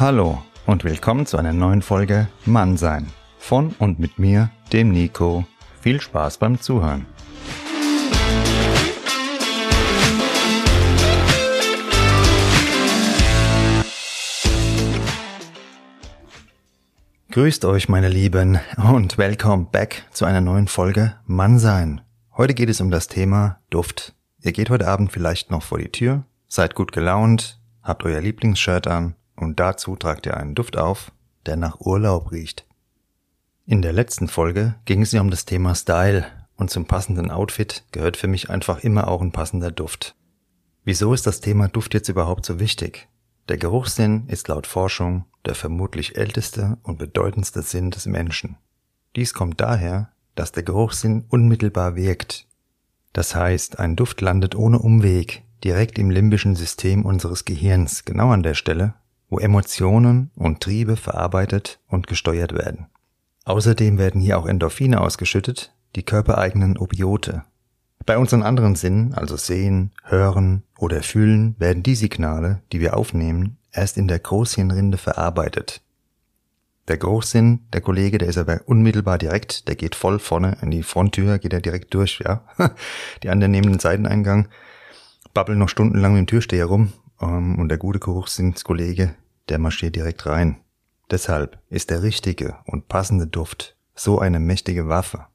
Hallo und willkommen zu einer neuen Folge Mannsein. Von und mit mir, dem Nico. Viel Spaß beim Zuhören. Grüßt euch, meine Lieben, und welcome back zu einer neuen Folge Mannsein. Heute geht es um das Thema Duft. Ihr geht heute Abend vielleicht noch vor die Tür, seid gut gelaunt, habt euer Lieblingsshirt an und dazu tragt ihr einen Duft auf, der nach Urlaub riecht. In der letzten Folge ging es ja um das Thema Style und zum passenden Outfit gehört für mich einfach immer auch ein passender Duft. Wieso ist das Thema Duft jetzt überhaupt so wichtig? Der Geruchssinn ist laut Forschung der vermutlich älteste und bedeutendste Sinn des Menschen. Dies kommt daher, dass der Geruchssinn unmittelbar wirkt. Das heißt, ein Duft landet ohne Umweg direkt im limbischen System unseres Gehirns, genau an der Stelle, wo Emotionen und Triebe verarbeitet und gesteuert werden. Außerdem werden hier auch Endorphine ausgeschüttet, die körpereigenen Opiote. Bei unseren anderen Sinnen, also Sehen, Hören oder Fühlen, werden die Signale, die wir aufnehmen, erst in der Großhirnrinde verarbeitet. Der Geruchssinn, der Kollege, der ist aber unmittelbar direkt, der geht voll vorne in die Fronttür, geht er direkt durch, ja. Die anderen nehmen den Seiteneingang, babbeln noch stundenlang mit dem Türsteher rum, ähm, und der gute Geruchssinnskollege, der marschiert direkt rein. Deshalb ist der richtige und passende Duft so eine mächtige Waffe.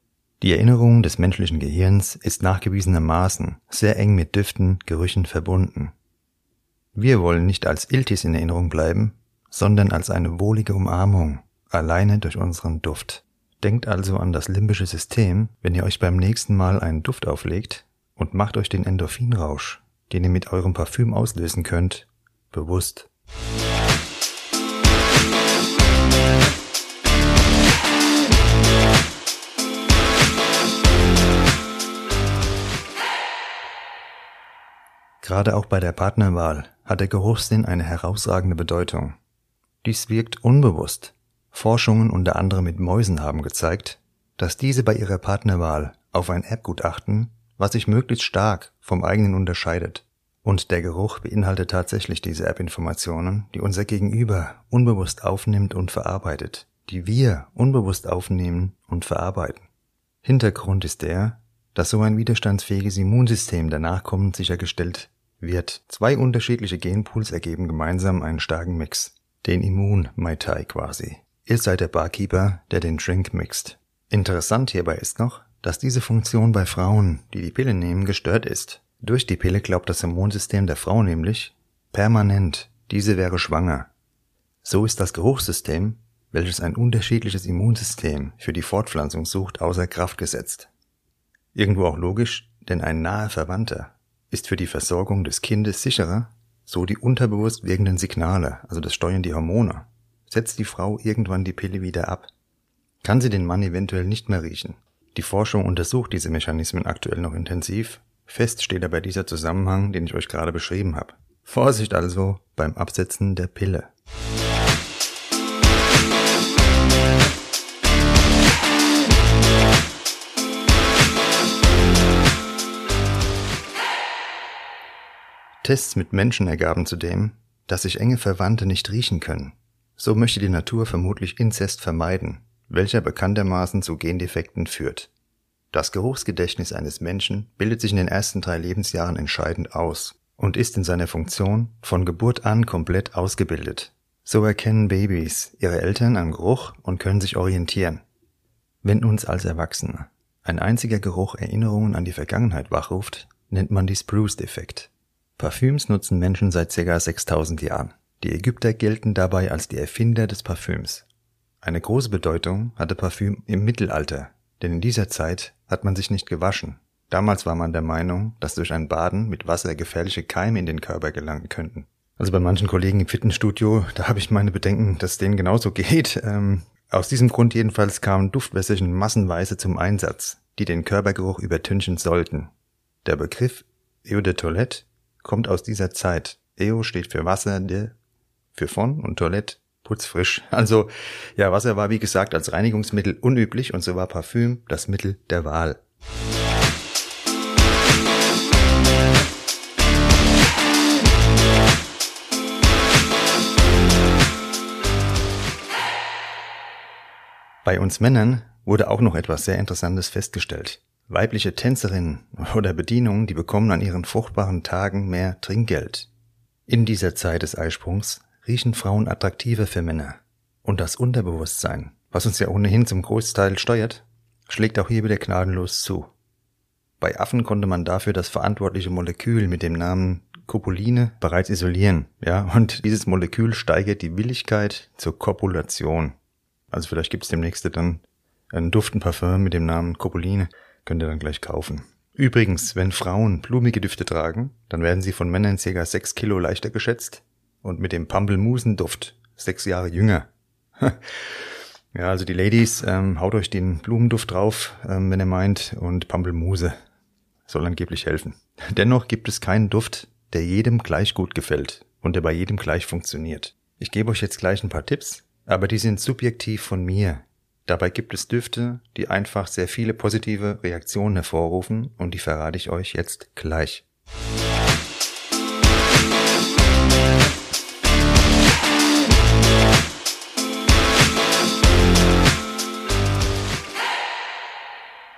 Die Erinnerung des menschlichen Gehirns ist nachgewiesenermaßen sehr eng mit Düften, Gerüchen verbunden. Wir wollen nicht als Iltis in Erinnerung bleiben, sondern als eine wohlige Umarmung, alleine durch unseren Duft. Denkt also an das limbische System, wenn ihr euch beim nächsten Mal einen Duft auflegt und macht euch den Endorphinrausch, den ihr mit eurem Parfüm auslösen könnt, bewusst. Gerade auch bei der Partnerwahl hat der Geruchssinn eine herausragende Bedeutung. Dies wirkt unbewusst. Forschungen unter anderem mit Mäusen haben gezeigt, dass diese bei ihrer Partnerwahl auf ein Erbgut achten, was sich möglichst stark vom eigenen unterscheidet. Und der Geruch beinhaltet tatsächlich diese Erbinformationen, die unser Gegenüber unbewusst aufnimmt und verarbeitet, die wir unbewusst aufnehmen und verarbeiten. Hintergrund ist der, dass so ein widerstandsfähiges Immunsystem der Nachkommen sichergestellt wird. Zwei unterschiedliche Genpools ergeben gemeinsam einen starken Mix. Den Immun-Mai Tai quasi. Ihr seid der Barkeeper, der den Drink mixt. Interessant hierbei ist noch, dass diese Funktion bei Frauen, die die Pille nehmen, gestört ist. Durch die Pille glaubt das Immunsystem der Frau nämlich permanent, diese wäre schwanger. So ist das Geruchssystem, welches ein unterschiedliches Immunsystem für die Fortpflanzung sucht, außer Kraft gesetzt. Irgendwo auch logisch, denn ein naher Verwandter ist für die Versorgung des Kindes sicherer, so die unterbewusst wirkenden Signale, also das steuern die Hormone. Setzt die Frau irgendwann die Pille wieder ab, kann sie den Mann eventuell nicht mehr riechen. Die Forschung untersucht diese Mechanismen aktuell noch intensiv. Fest steht aber dieser Zusammenhang, den ich euch gerade beschrieben habe. Vorsicht also beim Absetzen der Pille. Tests mit Menschen ergaben zudem, dass sich enge Verwandte nicht riechen können. So möchte die Natur vermutlich Inzest vermeiden, welcher bekanntermaßen zu Gendefekten führt. Das Geruchsgedächtnis eines Menschen bildet sich in den ersten drei Lebensjahren entscheidend aus und ist in seiner Funktion von Geburt an komplett ausgebildet. So erkennen Babys ihre Eltern am Geruch und können sich orientieren. Wenn uns als Erwachsene ein einziger Geruch Erinnerungen an die Vergangenheit wachruft, nennt man dies Proust-Effekt. Parfüms nutzen Menschen seit ca. 6000 Jahren. Die Ägypter gelten dabei als die Erfinder des Parfüms. Eine große Bedeutung hatte Parfüm im Mittelalter, denn in dieser Zeit hat man sich nicht gewaschen. Damals war man der Meinung, dass durch ein Baden mit Wasser gefährliche Keime in den Körper gelangen könnten. Also bei manchen Kollegen im Fitnessstudio, da habe ich meine Bedenken, dass denen genauso geht. Ähm, aus diesem Grund jedenfalls kamen Duftwässerchen massenweise zum Einsatz, die den Körpergeruch übertünchen sollten. Der Begriff Eau de Toilette kommt aus dieser Zeit. Eo steht für Wasser, de für von und Toilette putzfrisch. Also ja, Wasser war wie gesagt als Reinigungsmittel unüblich und so war Parfüm das Mittel der Wahl. Bei uns Männern wurde auch noch etwas sehr Interessantes festgestellt. Weibliche Tänzerinnen oder Bedienungen, die bekommen an ihren fruchtbaren Tagen mehr Trinkgeld. In dieser Zeit des Eisprungs riechen Frauen attraktiver für Männer. Und das Unterbewusstsein, was uns ja ohnehin zum Großteil steuert, schlägt auch hier wieder gnadenlos zu. Bei Affen konnte man dafür das verantwortliche Molekül mit dem Namen Copuline bereits isolieren, ja, und dieses Molekül steigert die Willigkeit zur Kopulation. Also vielleicht gibt's demnächst dann einen Duftenparfum mit dem Namen Copuline, könnt ihr dann gleich kaufen. Übrigens, wenn Frauen blumige Düfte tragen, dann werden sie von Männern ca. 6 Kilo leichter geschätzt und mit dem Pampelmusenduft sechs Jahre jünger. ja, also die Ladies, ähm, haut euch den Blumenduft drauf, ähm, wenn ihr meint, und Pampelmuse soll angeblich helfen. Dennoch gibt es keinen Duft, der jedem gleich gut gefällt und der bei jedem gleich funktioniert. Ich gebe euch jetzt gleich ein paar Tipps, aber die sind subjektiv von mir. Dabei gibt es Düfte, die einfach sehr viele positive Reaktionen hervorrufen und die verrate ich euch jetzt gleich.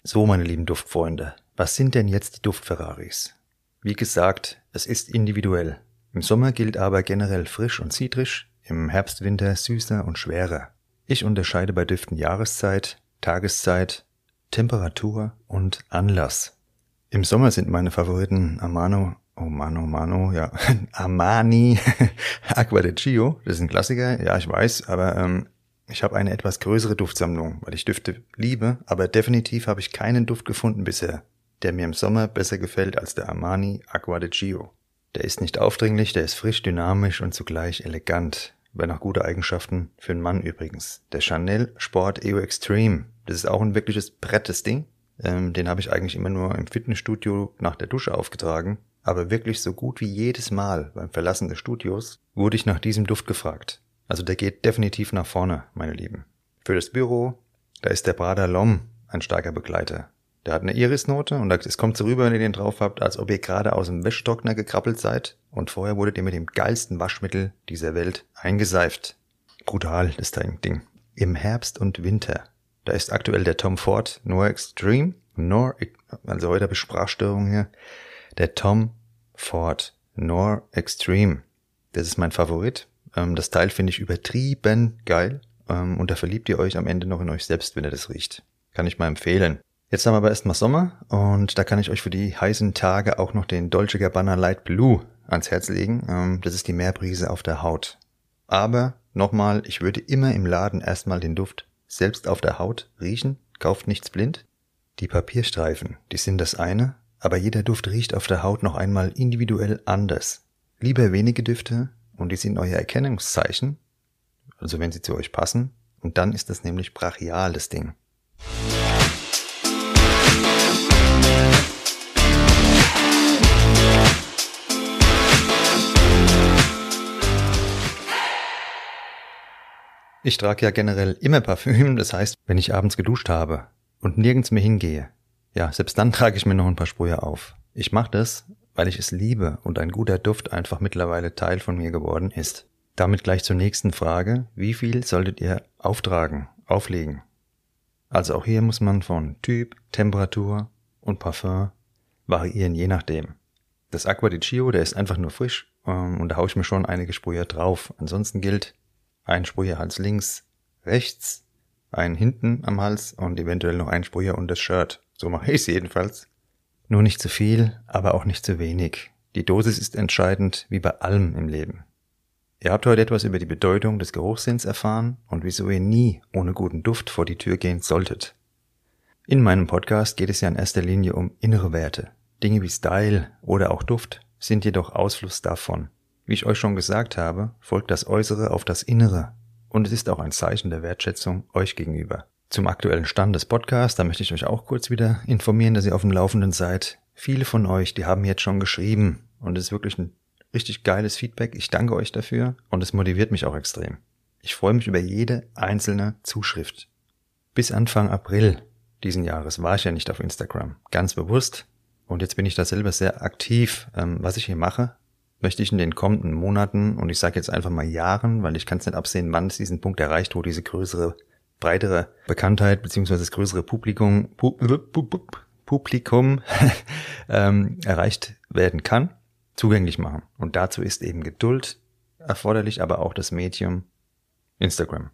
So, meine lieben Duftfreunde, was sind denn jetzt die Duftferraris? Wie gesagt, es ist individuell. Im Sommer gilt aber generell frisch und zitrisch, im Herbst, Winter süßer und schwerer. Ich unterscheide bei Düften Jahreszeit, Tageszeit, Temperatur und Anlass. Im Sommer sind meine Favoriten Amano, oh Mano, Mano, ja, Armani, Aqua de Gio, das ist ein Klassiker, ja, ich weiß, aber ähm, ich habe eine etwas größere Duftsammlung, weil ich Düfte liebe, aber definitiv habe ich keinen Duft gefunden bisher, der mir im Sommer besser gefällt als der Armani Aqua de Gio. Der ist nicht aufdringlich, der ist frisch, dynamisch und zugleich elegant. Wäre noch gute Eigenschaften für einen Mann übrigens. Der Chanel Sport EO Extreme. Das ist auch ein wirkliches Brettes Ding. Ähm, den habe ich eigentlich immer nur im Fitnessstudio nach der Dusche aufgetragen. Aber wirklich so gut wie jedes Mal beim Verlassen des Studios wurde ich nach diesem Duft gefragt. Also der geht definitiv nach vorne, meine Lieben. Für das Büro, da ist der Prada Lom ein starker Begleiter. Der hat eine Irisnote und es kommt so rüber, wenn ihr den drauf habt, als ob ihr gerade aus dem Wäschtrockner gekrabbelt seid und vorher wurdet ihr mit dem geilsten Waschmittel dieser Welt eingeseift. Brutal, das Ding. Im Herbst und Winter, da ist aktuell der Tom Ford Noir Extreme, Noir, also heute habe ich Sprachstörung hier, der Tom Ford Noir Extreme. Das ist mein Favorit. Ähm, das Teil finde ich übertrieben geil ähm, und da verliebt ihr euch am Ende noch in euch selbst, wenn ihr das riecht. Kann ich mal empfehlen. Jetzt haben wir aber erstmal Sommer und da kann ich euch für die heißen Tage auch noch den Dolce Gabbana Light Blue ans Herz legen. Ähm, das ist die Meerbrise auf der Haut. Aber nochmal, ich würde immer im Laden erstmal den Duft selbst auf der Haut riechen. Kauft nichts blind. Die Papierstreifen, die sind das eine, aber jeder Duft riecht auf der Haut noch einmal individuell anders. Lieber wenige Düfte, und die sind euer Erkennungszeichen, also wenn sie zu euch passen, und dann ist das nämlich brachial, das Ding. Ich trage ja generell immer Parfüm, das heißt, wenn ich abends geduscht habe und nirgends mehr hingehe, ja, selbst dann trage ich mir noch ein paar Sprühe auf. Ich mache das, weil ich es liebe und ein guter Duft einfach mittlerweile Teil von mir geworden ist. Damit gleich zur nächsten Frage. Wie viel solltet ihr auftragen, auflegen? Also auch hier muss man von Typ, Temperatur und Parfum variieren, je nachdem. Das Aqua di Gio, der ist einfach nur frisch ähm, und da haue ich mir schon einige Sprüher drauf. Ansonsten gilt ein Sprüherhals links, rechts, ein hinten am Hals und eventuell noch ein Sprüher und das Shirt. So mache ich es jedenfalls. Nur nicht zu viel, aber auch nicht zu wenig. Die Dosis ist entscheidend, wie bei allem im Leben. Ihr habt heute etwas über die Bedeutung des Geruchssinns erfahren und wieso ihr nie ohne guten Duft vor die Tür gehen solltet. In meinem Podcast geht es ja in erster Linie um innere Werte. Dinge wie Style oder auch Duft sind jedoch Ausfluss davon. Wie ich euch schon gesagt habe, folgt das Äußere auf das Innere und es ist auch ein Zeichen der Wertschätzung euch gegenüber. Zum aktuellen Stand des Podcasts, da möchte ich euch auch kurz wieder informieren, dass ihr auf dem Laufenden seid. Viele von euch, die haben jetzt schon geschrieben und es ist wirklich ein richtig geiles Feedback. Ich danke euch dafür und es motiviert mich auch extrem. Ich freue mich über jede einzelne Zuschrift. Bis Anfang April diesen Jahres war ich ja nicht auf Instagram, ganz bewusst. Und jetzt bin ich da selber sehr aktiv. Ähm, was ich hier mache, möchte ich in den kommenden Monaten, und ich sage jetzt einfach mal Jahren, weil ich kann es nicht absehen, wann es diesen Punkt erreicht, wo diese größere, breitere Bekanntheit beziehungsweise das größere Publikum, Publikum ähm, erreicht werden kann zugänglich machen. Und dazu ist eben Geduld erforderlich, aber auch das Medium Instagram.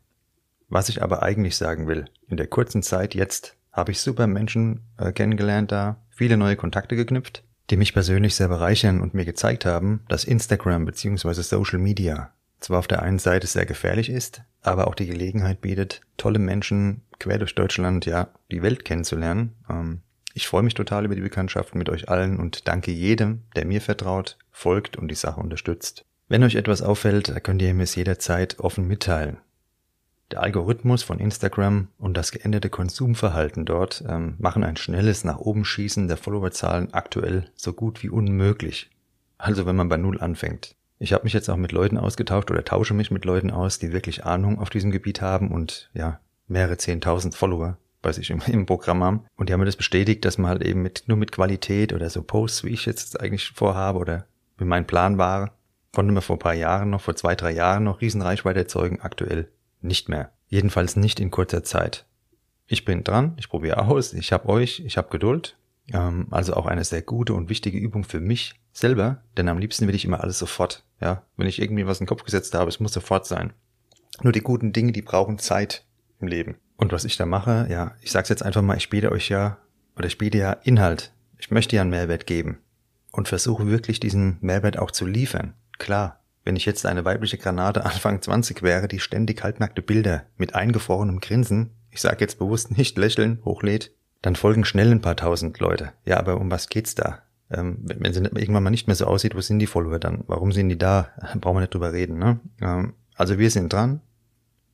Was ich aber eigentlich sagen will, in der kurzen Zeit jetzt habe ich super Menschen äh, kennengelernt da, viele neue Kontakte geknüpft, die mich persönlich sehr bereichern und mir gezeigt haben, dass Instagram bzw. Social Media zwar auf der einen Seite sehr gefährlich ist, aber auch die Gelegenheit bietet, tolle Menschen quer durch Deutschland, ja, die Welt kennenzulernen. Ähm, ich freue mich total über die Bekanntschaft mit euch allen und danke jedem, der mir vertraut, folgt und die Sache unterstützt. Wenn euch etwas auffällt, könnt ihr mir es jederzeit offen mitteilen. Der Algorithmus von Instagram und das geänderte Konsumverhalten dort ähm, machen ein schnelles nach oben schießen der Followerzahlen aktuell so gut wie unmöglich. Also wenn man bei Null anfängt. Ich habe mich jetzt auch mit Leuten ausgetauscht oder tausche mich mit Leuten aus, die wirklich Ahnung auf diesem Gebiet haben und ja, mehrere zehntausend Follower bei sich im, im Programm haben. Und die haben mir das bestätigt, dass man halt eben mit, nur mit Qualität oder so Posts, wie ich jetzt eigentlich vorhabe oder wie mein Plan war, konnte man vor ein paar Jahren noch, vor zwei, drei Jahren noch Riesenreichweite erzeugen, aktuell nicht mehr. Jedenfalls nicht in kurzer Zeit. Ich bin dran, ich probiere aus, ich habe euch, ich habe Geduld. Ähm, also auch eine sehr gute und wichtige Übung für mich selber, denn am liebsten will ich immer alles sofort. Ja, wenn ich irgendwie was in den Kopf gesetzt habe, es muss sofort sein. Nur die guten Dinge, die brauchen Zeit im Leben. Und was ich da mache, ja, ich sag's jetzt einfach mal, ich biete euch ja, oder ich biete ja Inhalt. Ich möchte ja einen Mehrwert geben. Und versuche wirklich diesen Mehrwert auch zu liefern. Klar, wenn ich jetzt eine weibliche Granate Anfang 20 wäre, die ständig halbnackte Bilder mit eingefrorenem Grinsen, ich sage jetzt bewusst nicht lächeln, hochlädt, dann folgen schnell ein paar tausend Leute. Ja, aber um was geht's da? Ähm, wenn sie irgendwann mal nicht mehr so aussieht, wo sind die Follower dann? Warum sind die da? Brauchen wir nicht drüber reden, ne? Ähm, also wir sind dran.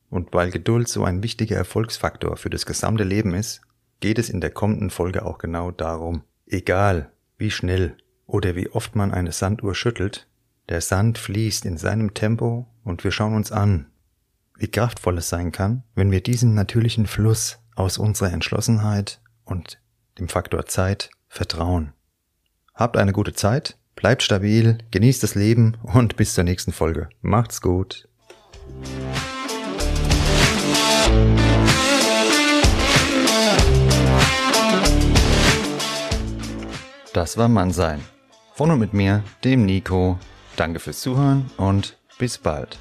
Und weil Geduld so ein wichtiger Erfolgsfaktor für das gesamte Leben ist, geht es in der kommenden Folge auch genau darum. Egal, wie schnell oder wie oft man eine Sanduhr schüttelt, der Sand fließt in seinem Tempo und wir schauen uns an, wie kraftvoll es sein kann, wenn wir diesem natürlichen Fluss aus unserer Entschlossenheit und dem Faktor Zeit vertrauen. Habt eine gute Zeit, bleibt stabil, genießt das Leben und bis zur nächsten Folge. Macht's gut. Das war Mannsein. Von und mit mir, dem Nico. Danke fürs Zuhören und bis bald.